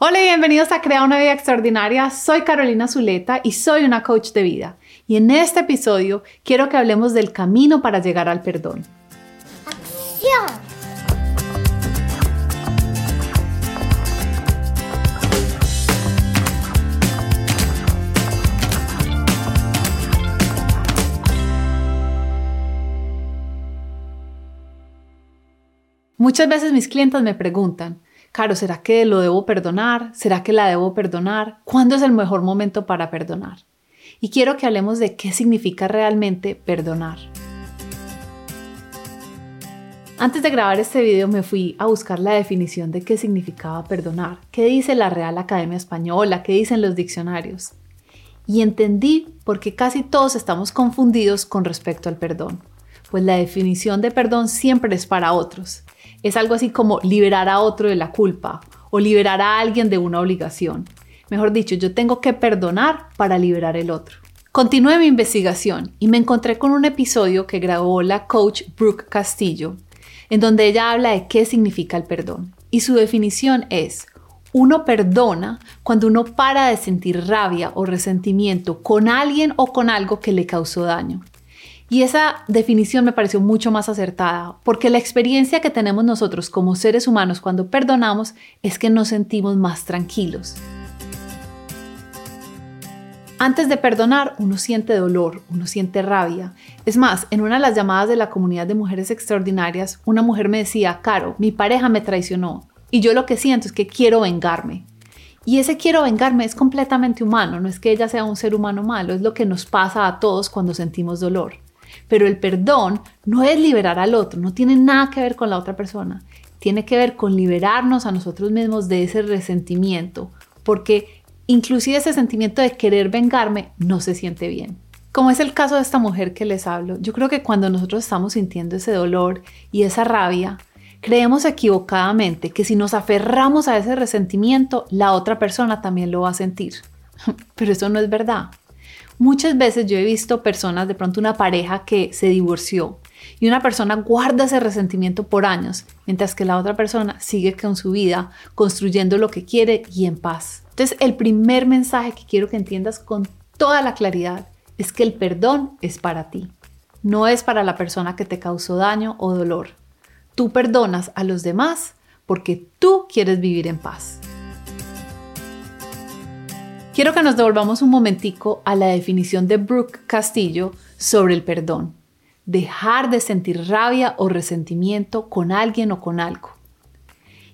Hola y bienvenidos a Crea una vida extraordinaria. Soy Carolina Zuleta y soy una coach de vida. Y en este episodio quiero que hablemos del camino para llegar al perdón. ¡Acción! Muchas veces mis clientes me preguntan, Caro, ¿será que lo debo perdonar? ¿Será que la debo perdonar? ¿Cuándo es el mejor momento para perdonar? Y quiero que hablemos de qué significa realmente perdonar. Antes de grabar este video me fui a buscar la definición de qué significaba perdonar, qué dice la Real Academia Española, qué dicen los diccionarios. Y entendí por qué casi todos estamos confundidos con respecto al perdón, pues la definición de perdón siempre es para otros es algo así como liberar a otro de la culpa o liberar a alguien de una obligación. Mejor dicho, yo tengo que perdonar para liberar el otro. Continué mi investigación y me encontré con un episodio que grabó la coach Brooke Castillo, en donde ella habla de qué significa el perdón. Y su definición es, uno perdona cuando uno para de sentir rabia o resentimiento con alguien o con algo que le causó daño. Y esa definición me pareció mucho más acertada, porque la experiencia que tenemos nosotros como seres humanos cuando perdonamos es que nos sentimos más tranquilos. Antes de perdonar, uno siente dolor, uno siente rabia. Es más, en una de las llamadas de la comunidad de mujeres extraordinarias, una mujer me decía, Caro, mi pareja me traicionó y yo lo que siento es que quiero vengarme. Y ese quiero vengarme es completamente humano, no es que ella sea un ser humano malo, es lo que nos pasa a todos cuando sentimos dolor. Pero el perdón no es liberar al otro, no tiene nada que ver con la otra persona. Tiene que ver con liberarnos a nosotros mismos de ese resentimiento, porque inclusive ese sentimiento de querer vengarme no se siente bien. Como es el caso de esta mujer que les hablo, yo creo que cuando nosotros estamos sintiendo ese dolor y esa rabia, creemos equivocadamente que si nos aferramos a ese resentimiento, la otra persona también lo va a sentir. Pero eso no es verdad. Muchas veces yo he visto personas, de pronto una pareja que se divorció y una persona guarda ese resentimiento por años, mientras que la otra persona sigue con su vida, construyendo lo que quiere y en paz. Entonces, el primer mensaje que quiero que entiendas con toda la claridad es que el perdón es para ti, no es para la persona que te causó daño o dolor. Tú perdonas a los demás porque tú quieres vivir en paz. Quiero que nos devolvamos un momentico a la definición de Brooke Castillo sobre el perdón. Dejar de sentir rabia o resentimiento con alguien o con algo.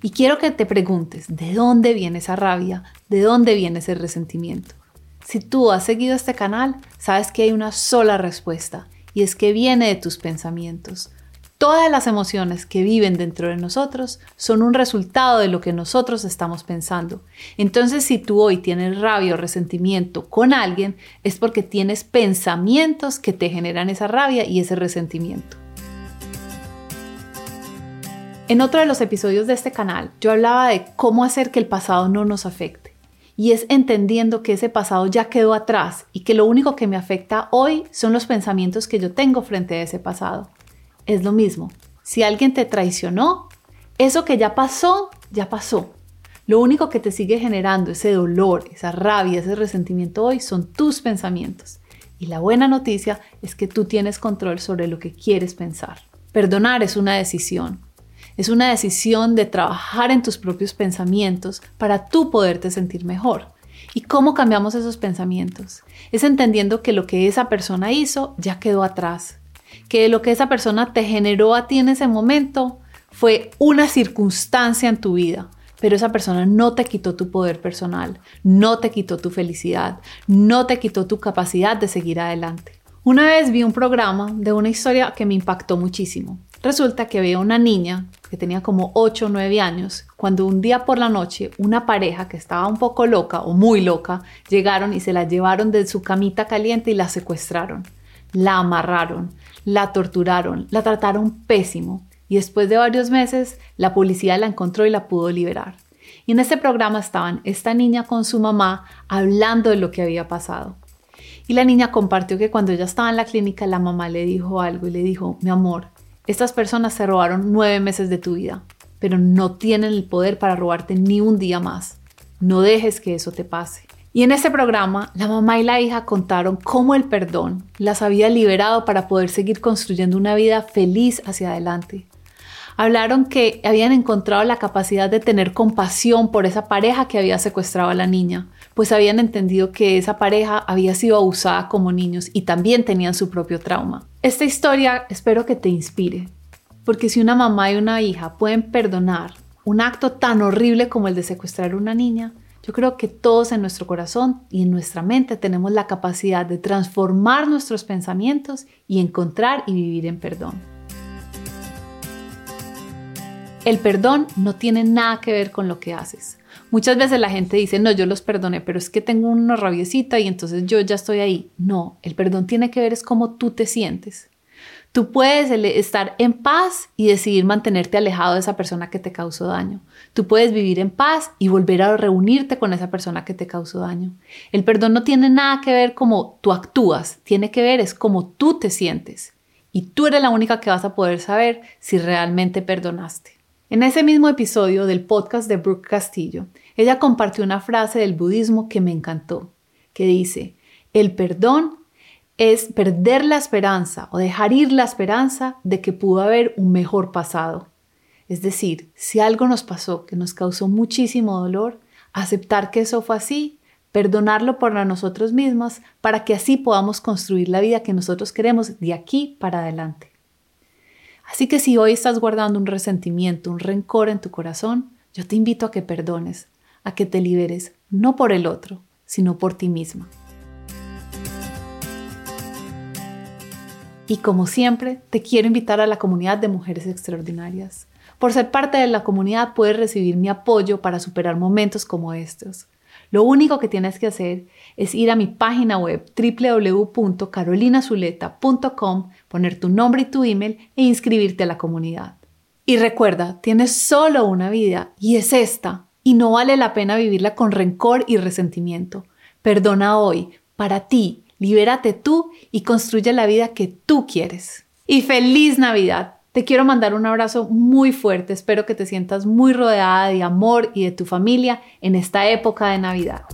Y quiero que te preguntes, ¿de dónde viene esa rabia? ¿De dónde viene ese resentimiento? Si tú has seguido este canal, sabes que hay una sola respuesta, y es que viene de tus pensamientos. Todas las emociones que viven dentro de nosotros son un resultado de lo que nosotros estamos pensando. Entonces, si tú hoy tienes rabia o resentimiento con alguien, es porque tienes pensamientos que te generan esa rabia y ese resentimiento. En otro de los episodios de este canal, yo hablaba de cómo hacer que el pasado no nos afecte. Y es entendiendo que ese pasado ya quedó atrás y que lo único que me afecta hoy son los pensamientos que yo tengo frente a ese pasado es lo mismo. Si alguien te traicionó, eso que ya pasó, ya pasó. Lo único que te sigue generando ese dolor, esa rabia, ese resentimiento hoy son tus pensamientos. Y la buena noticia es que tú tienes control sobre lo que quieres pensar. Perdonar es una decisión. Es una decisión de trabajar en tus propios pensamientos para tú poderte sentir mejor. ¿Y cómo cambiamos esos pensamientos? Es entendiendo que lo que esa persona hizo ya quedó atrás, que lo que esa persona te generó a ti en ese momento fue una circunstancia en tu vida, pero esa persona no te quitó tu poder personal, no te quitó tu felicidad, no te quitó tu capacidad de seguir adelante. Una vez vi un programa de una historia que me impactó muchísimo. Resulta que había una niña que tenía como 8 o 9 años, cuando un día por la noche una pareja que estaba un poco loca o muy loca llegaron y se la llevaron de su camita caliente y la secuestraron. La amarraron, la torturaron, la trataron pésimo y después de varios meses la policía la encontró y la pudo liberar. Y en este programa estaban esta niña con su mamá hablando de lo que había pasado. Y la niña compartió que cuando ella estaba en la clínica la mamá le dijo algo y le dijo, mi amor, estas personas se robaron nueve meses de tu vida, pero no tienen el poder para robarte ni un día más. no dejes que eso te pase. Y en este programa, la mamá y la hija contaron cómo el perdón las había liberado para poder seguir construyendo una vida feliz hacia adelante. Hablaron que habían encontrado la capacidad de tener compasión por esa pareja que había secuestrado a la niña, pues habían entendido que esa pareja había sido abusada como niños y también tenían su propio trauma. Esta historia espero que te inspire, porque si una mamá y una hija pueden perdonar un acto tan horrible como el de secuestrar a una niña, yo creo que todos en nuestro corazón y en nuestra mente tenemos la capacidad de transformar nuestros pensamientos y encontrar y vivir en perdón. El perdón no tiene nada que ver con lo que haces. Muchas veces la gente dice, no, yo los perdoné, pero es que tengo una rabiecita y entonces yo ya estoy ahí. No, el perdón tiene que ver es cómo tú te sientes. Tú puedes estar en paz y decidir mantenerte alejado de esa persona que te causó daño. Tú puedes vivir en paz y volver a reunirte con esa persona que te causó daño. El perdón no tiene nada que ver cómo tú actúas, tiene que ver es cómo tú te sientes. Y tú eres la única que vas a poder saber si realmente perdonaste. En ese mismo episodio del podcast de Brooke Castillo, ella compartió una frase del budismo que me encantó, que dice, el perdón es perder la esperanza o dejar ir la esperanza de que pudo haber un mejor pasado. Es decir, si algo nos pasó que nos causó muchísimo dolor, aceptar que eso fue así, perdonarlo por nosotros mismos para que así podamos construir la vida que nosotros queremos de aquí para adelante. Así que si hoy estás guardando un resentimiento, un rencor en tu corazón, yo te invito a que perdones, a que te liberes, no por el otro, sino por ti misma. Y como siempre, te quiero invitar a la comunidad de mujeres extraordinarias. Por ser parte de la comunidad puedes recibir mi apoyo para superar momentos como estos. Lo único que tienes que hacer es ir a mi página web www.carolinazuleta.com, poner tu nombre y tu email e inscribirte a la comunidad. Y recuerda, tienes solo una vida y es esta, y no vale la pena vivirla con rencor y resentimiento. Perdona hoy, para ti, libérate tú y construye la vida que tú quieres. Y feliz Navidad. Te quiero mandar un abrazo muy fuerte. Espero que te sientas muy rodeada de amor y de tu familia en esta época de Navidad.